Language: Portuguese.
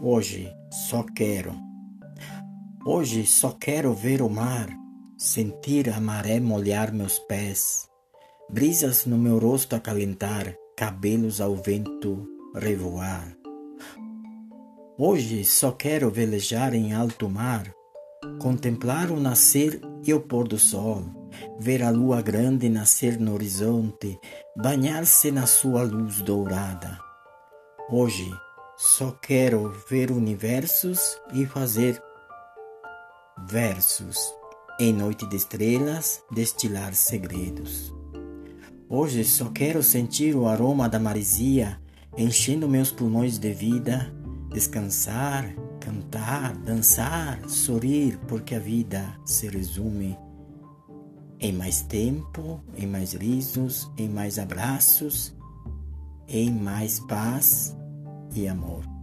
Hoje só quero. Hoje só quero ver o mar, sentir a maré molhar meus pés, brisas no meu rosto acalentar, cabelos ao vento revoar. Hoje só quero velejar em alto mar, contemplar o nascer e o pôr do sol, ver a lua grande nascer no horizonte, banhar-se na sua luz dourada. Hoje só quero ver universos e fazer versos. Em noite de estrelas, destilar segredos. Hoje só quero sentir o aroma da maresia enchendo meus pulmões de vida, descansar, cantar, dançar, sorrir, porque a vida se resume em mais tempo, em mais risos, em mais abraços, em mais paz e amor.